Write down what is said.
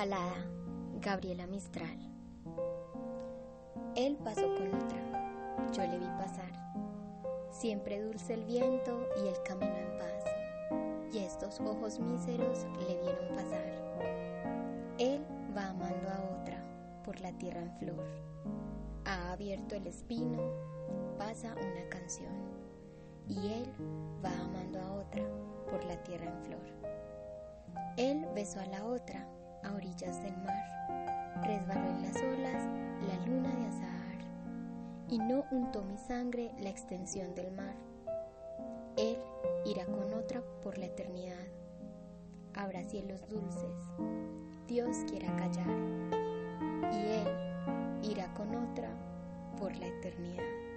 Balada, Gabriela Mistral. Él pasó con otra, yo le vi pasar. Siempre dulce el viento y el camino en paz. Y estos ojos míseros le vieron pasar. Él va amando a otra por la tierra en flor. Ha abierto el espino, pasa una canción. Y él va amando a otra por la tierra en flor. Él besó a la otra a orillas del mar. Resbaló en las olas la luna de azahar y no untó mi sangre la extensión del mar. Él irá con otra por la eternidad. Habrá cielos dulces. Dios quiera callar. Y Él irá con otra por la eternidad.